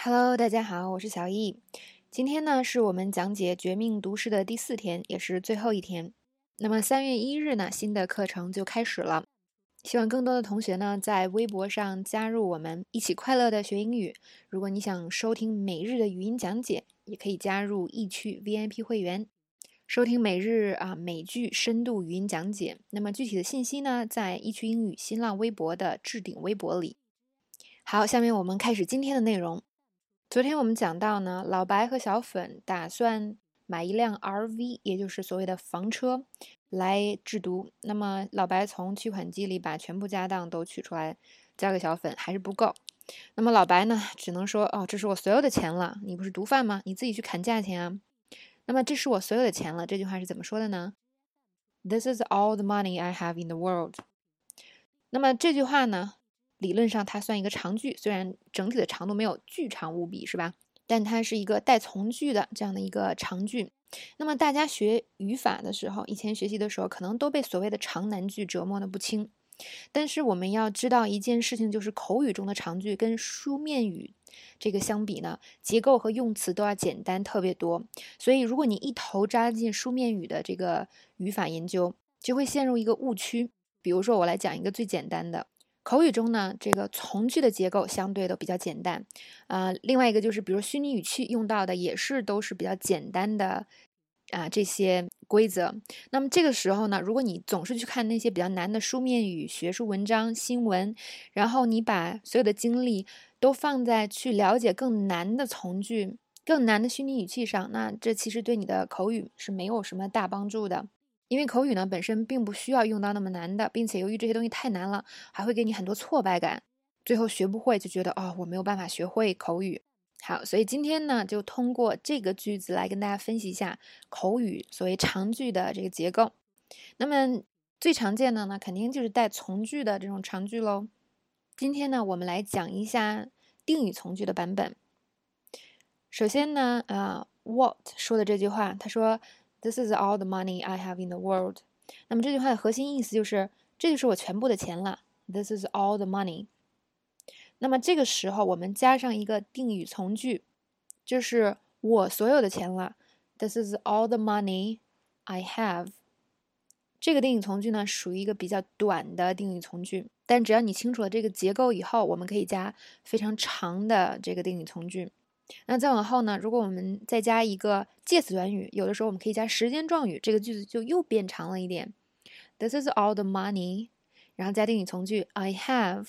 Hello，大家好，我是小易。今天呢是我们讲解《绝命毒师》的第四天，也是最后一天。那么三月一日呢，新的课程就开始了。希望更多的同学呢在微博上加入我们，一起快乐的学英语。如果你想收听每日的语音讲解，也可以加入易趣 VIP 会员，收听每日啊美剧深度语音讲解。那么具体的信息呢，在易趣英语新浪微博的置顶微博里。好，下面我们开始今天的内容。昨天我们讲到呢，老白和小粉打算买一辆 RV，也就是所谓的房车来制毒。那么老白从取款机里把全部家当都取出来交给小粉，还是不够。那么老白呢，只能说：“哦，这是我所有的钱了。你不是毒贩吗？你自己去砍价钱啊。”那么这是我所有的钱了，这句话是怎么说的呢？This is all the money I have in the world。那么这句话呢？理论上它算一个长句，虽然整体的长度没有巨长无比，是吧？但它是一个带从句的这样的一个长句。那么大家学语法的时候，以前学习的时候，可能都被所谓的长难句折磨的不轻。但是我们要知道一件事情，就是口语中的长句跟书面语这个相比呢，结构和用词都要简单特别多。所以如果你一头扎进书面语的这个语法研究，就会陷入一个误区。比如说，我来讲一个最简单的。口语中呢，这个从句的结构相对都比较简单，啊，另外一个就是，比如虚拟语气用到的也是都是比较简单的啊这些规则。那么这个时候呢，如果你总是去看那些比较难的书面语、学术文章、新闻，然后你把所有的精力都放在去了解更难的从句、更难的虚拟语气上，那这其实对你的口语是没有什么大帮助的。因为口语呢本身并不需要用到那么难的，并且由于这些东西太难了，还会给你很多挫败感，最后学不会就觉得哦我没有办法学会口语。好，所以今天呢就通过这个句子来跟大家分析一下口语所谓长句的这个结构。那么最常见的呢肯定就是带从句的这种长句喽。今天呢我们来讲一下定语从句的版本。首先呢，啊，What 说的这句话，他说。This is all the money I have in the world。那么这句话的核心意思就是，这就是我全部的钱了。This is all the money。那么这个时候我们加上一个定语从句，就是我所有的钱了。This is all the money I have。这个定语从句呢，属于一个比较短的定语从句，但只要你清楚了这个结构以后，我们可以加非常长的这个定语从句。那再往后呢？如果我们再加一个介词短语，有的时候我们可以加时间状语，这个句子就又变长了一点。This is all the money，然后加定语从句 I have，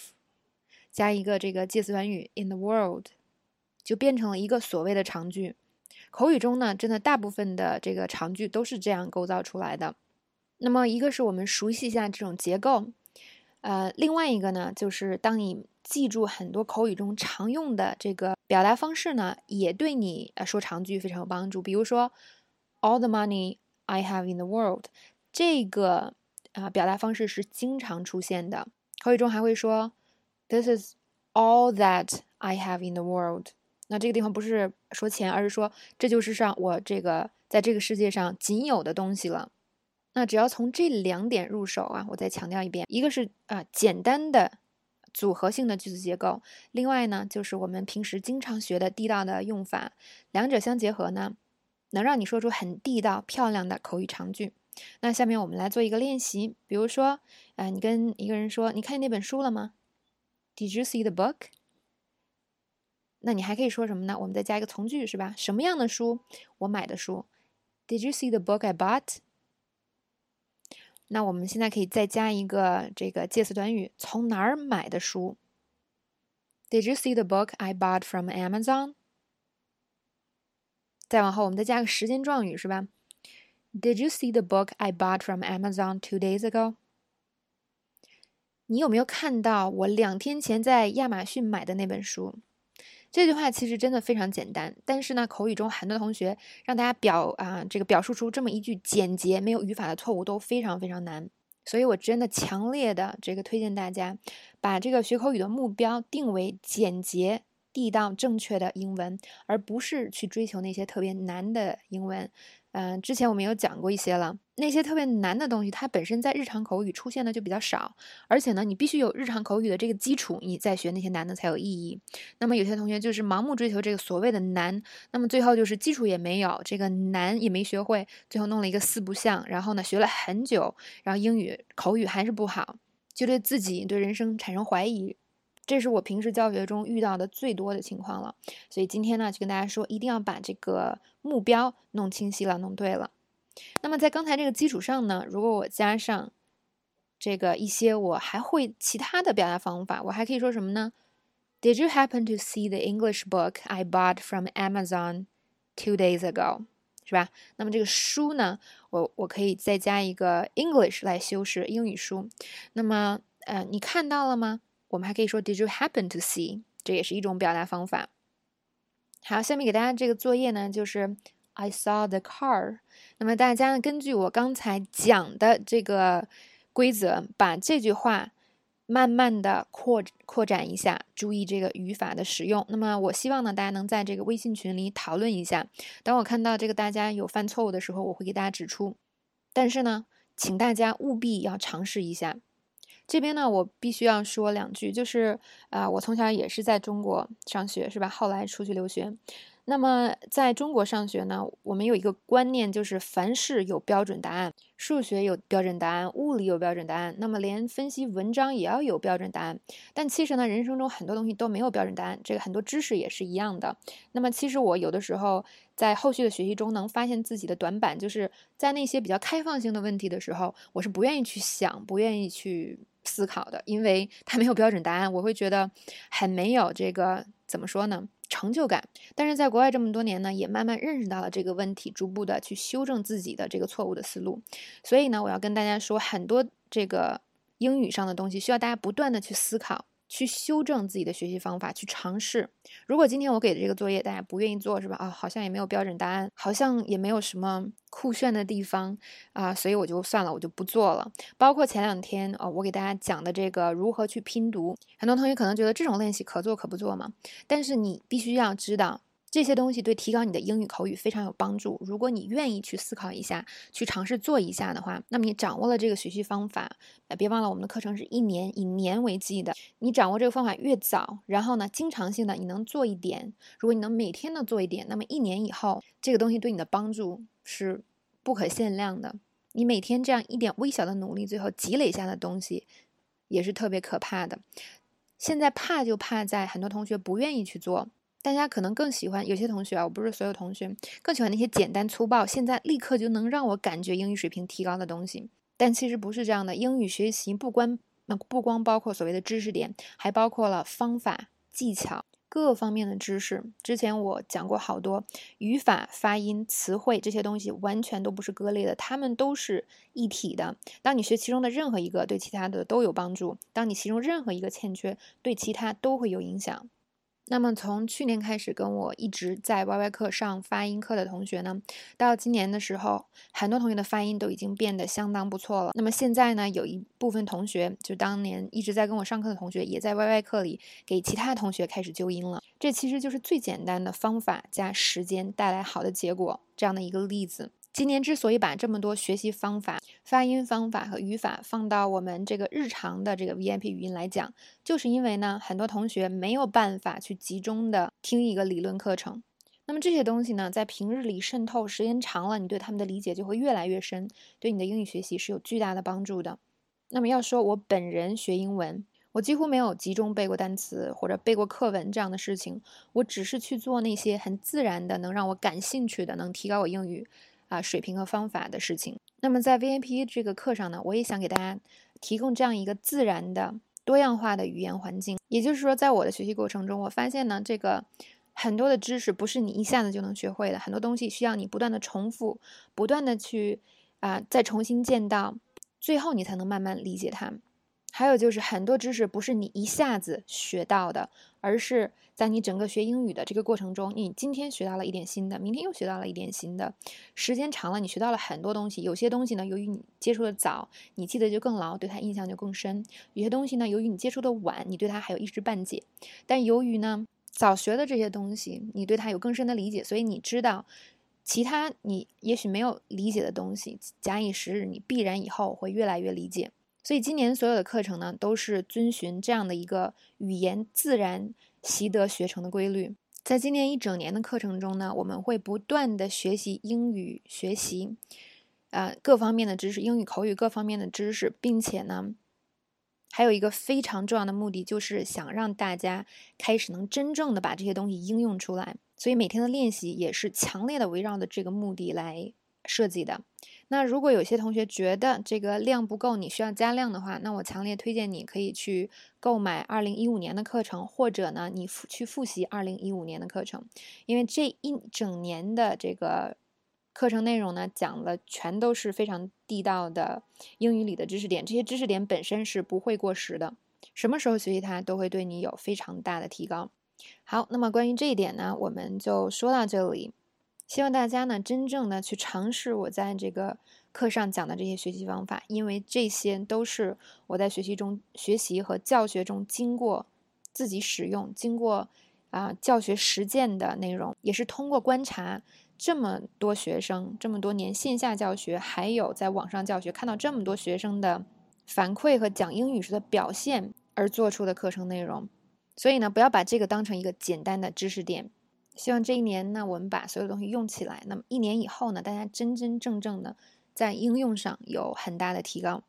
加一个这个介词短语 in the world，就变成了一个所谓的长句。口语中呢，真的大部分的这个长句都是这样构造出来的。那么一个是我们熟悉一下这种结构，呃，另外一个呢，就是当你记住很多口语中常用的这个。表达方式呢，也对你呃说长句非常有帮助。比如说，all the money I have in the world，这个啊表达方式是经常出现的。口语中还会说，this is all that I have in the world。那这个地方不是说钱，而是说这就是上我这个在这个世界上仅有的东西了。那只要从这两点入手啊，我再强调一遍，一个是啊简单的。组合性的句子结构，另外呢，就是我们平时经常学的地道的用法，两者相结合呢，能让你说出很地道、漂亮的口语长句。那下面我们来做一个练习，比如说，啊，你跟一个人说，你看见那本书了吗？Did you see the book？那你还可以说什么呢？我们再加一个从句，是吧？什么样的书？我买的书。Did you see the book I bought？那我们现在可以再加一个这个介词短语，从哪儿买的书？Did you see the book I bought from Amazon？再往后，我们再加个时间状语，是吧？Did you see the book I bought from Amazon two days ago？你有没有看到我两天前在亚马逊买的那本书？这句话其实真的非常简单，但是呢，口语中很多同学让大家表啊这个表述出这么一句简洁、没有语法的错误都非常非常难。所以我真的强烈的这个推荐大家，把这个学口语的目标定为简洁地道正确的英文，而不是去追求那些特别难的英文。嗯，之前我们有讲过一些了，那些特别难的东西，它本身在日常口语出现的就比较少，而且呢，你必须有日常口语的这个基础，你再学那些难的才有意义。那么有些同学就是盲目追求这个所谓的难，那么最后就是基础也没有，这个难也没学会，最后弄了一个四不像，然后呢，学了很久，然后英语口语还是不好，就对自己对人生产生怀疑。这是我平时教学中遇到的最多的情况了，所以今天呢，就跟大家说，一定要把这个目标弄清晰了，弄对了。那么在刚才这个基础上呢，如果我加上这个一些我还会其他的表达方法，我还可以说什么呢？Did you happen to see the English book I bought from Amazon two days ago？是吧？那么这个书呢，我我可以再加一个 English 来修饰英语书。那么呃，你看到了吗？我们还可以说 Did you happen to see？这也是一种表达方法。好，下面给大家这个作业呢，就是 I saw the car。那么大家呢，根据我刚才讲的这个规则，把这句话慢慢的扩扩展一下，注意这个语法的使用。那么我希望呢，大家能在这个微信群里讨论一下。当我看到这个大家有犯错误的时候，我会给大家指出。但是呢，请大家务必要尝试一下。这边呢，我必须要说两句，就是啊，我从小也是在中国上学，是吧？后来出去留学。那么在中国上学呢，我们有一个观念，就是凡事有标准答案，数学有标准答案，物理有标准答案，那么连分析文章也要有标准答案。但其实呢，人生中很多东西都没有标准答案，这个很多知识也是一样的。那么其实我有的时候在后续的学习中能发现自己的短板，就是在那些比较开放性的问题的时候，我是不愿意去想，不愿意去思考的，因为它没有标准答案，我会觉得很没有这个怎么说呢？成就感，但是在国外这么多年呢，也慢慢认识到了这个问题，逐步的去修正自己的这个错误的思路。所以呢，我要跟大家说，很多这个英语上的东西，需要大家不断的去思考。去修正自己的学习方法，去尝试。如果今天我给的这个作业大家不愿意做，是吧？啊，好像也没有标准答案，好像也没有什么酷炫的地方啊，所以我就算了，我就不做了。包括前两天啊，我给大家讲的这个如何去拼读，很多同学可能觉得这种练习可做可不做嘛，但是你必须要知道。这些东西对提高你的英语口语非常有帮助。如果你愿意去思考一下，去尝试做一下的话，那么你掌握了这个学习方法，呃，别忘了我们的课程是一年以年为计的。你掌握这个方法越早，然后呢，经常性的你能做一点，如果你能每天都做一点，那么一年以后，这个东西对你的帮助是不可限量的。你每天这样一点微小的努力，最后积累下的东西，也是特别可怕的。现在怕就怕在很多同学不愿意去做。大家可能更喜欢有些同学啊，我不是所有同学，更喜欢那些简单粗暴，现在立刻就能让我感觉英语水平提高的东西。但其实不是这样的，英语学习不光那不光包括所谓的知识点，还包括了方法、技巧各方面的知识。之前我讲过好多语法、发音、词汇这些东西，完全都不是割裂的，它们都是一体的。当你学其中的任何一个，对其他的都有帮助；当你其中任何一个欠缺，对其他都会有影响。那么从去年开始跟我一直在 YY 课上发音课的同学呢，到今年的时候，很多同学的发音都已经变得相当不错了。那么现在呢，有一部分同学，就当年一直在跟我上课的同学，也在 YY 课里给其他同学开始纠音了。这其实就是最简单的方法加时间带来好的结果这样的一个例子。今年之所以把这么多学习方法、发音方法和语法放到我们这个日常的这个 VIP 语音来讲，就是因为呢，很多同学没有办法去集中的听一个理论课程。那么这些东西呢，在平日里渗透时间长了，你对他们的理解就会越来越深，对你的英语学习是有巨大的帮助的。那么要说我本人学英文，我几乎没有集中背过单词或者背过课文这样的事情，我只是去做那些很自然的、能让我感兴趣的、能提高我英语。啊，水平和方法的事情。那么在 VIP 这个课上呢，我也想给大家提供这样一个自然的、多样化的语言环境。也就是说，在我的学习过程中，我发现呢，这个很多的知识不是你一下子就能学会的，很多东西需要你不断的重复，不断的去啊，再重新见到，最后你才能慢慢理解它。还有就是很多知识不是你一下子学到的，而是在你整个学英语的这个过程中，你今天学到了一点新的，明天又学到了一点新的，时间长了，你学到了很多东西。有些东西呢，由于你接触的早，你记得就更牢，对它印象就更深；有些东西呢，由于你接触的晚，你对它还有一知半解。但由于呢，早学的这些东西，你对它有更深的理解，所以你知道其他你也许没有理解的东西，假以时日，你必然以后会越来越理解。所以今年所有的课程呢，都是遵循这样的一个语言自然习得学成的规律。在今年一整年的课程中呢，我们会不断的学习英语学习，啊，各方面的知识，英语口语各方面的知识，并且呢。还有一个非常重要的目的，就是想让大家开始能真正的把这些东西应用出来。所以每天的练习也是强烈的围绕着这个目的来设计的。那如果有些同学觉得这个量不够，你需要加量的话，那我强烈推荐你可以去购买二零一五年的课程，或者呢，你复去复习二零一五年的课程，因为这一整年的这个。课程内容呢，讲了全都是非常地道的英语里的知识点，这些知识点本身是不会过时的，什么时候学习它都会对你有非常大的提高。好，那么关于这一点呢，我们就说到这里。希望大家呢，真正的去尝试我在这个课上讲的这些学习方法，因为这些都是我在学习中学习和教学中经过自己使用、经过啊教学实践的内容，也是通过观察。这么多学生，这么多年线下教学，还有在网上教学，看到这么多学生的反馈和讲英语时的表现而做出的课程内容，所以呢，不要把这个当成一个简单的知识点。希望这一年那，我们把所有东西用起来。那么一年以后呢，大家真真正正的在应用上有很大的提高。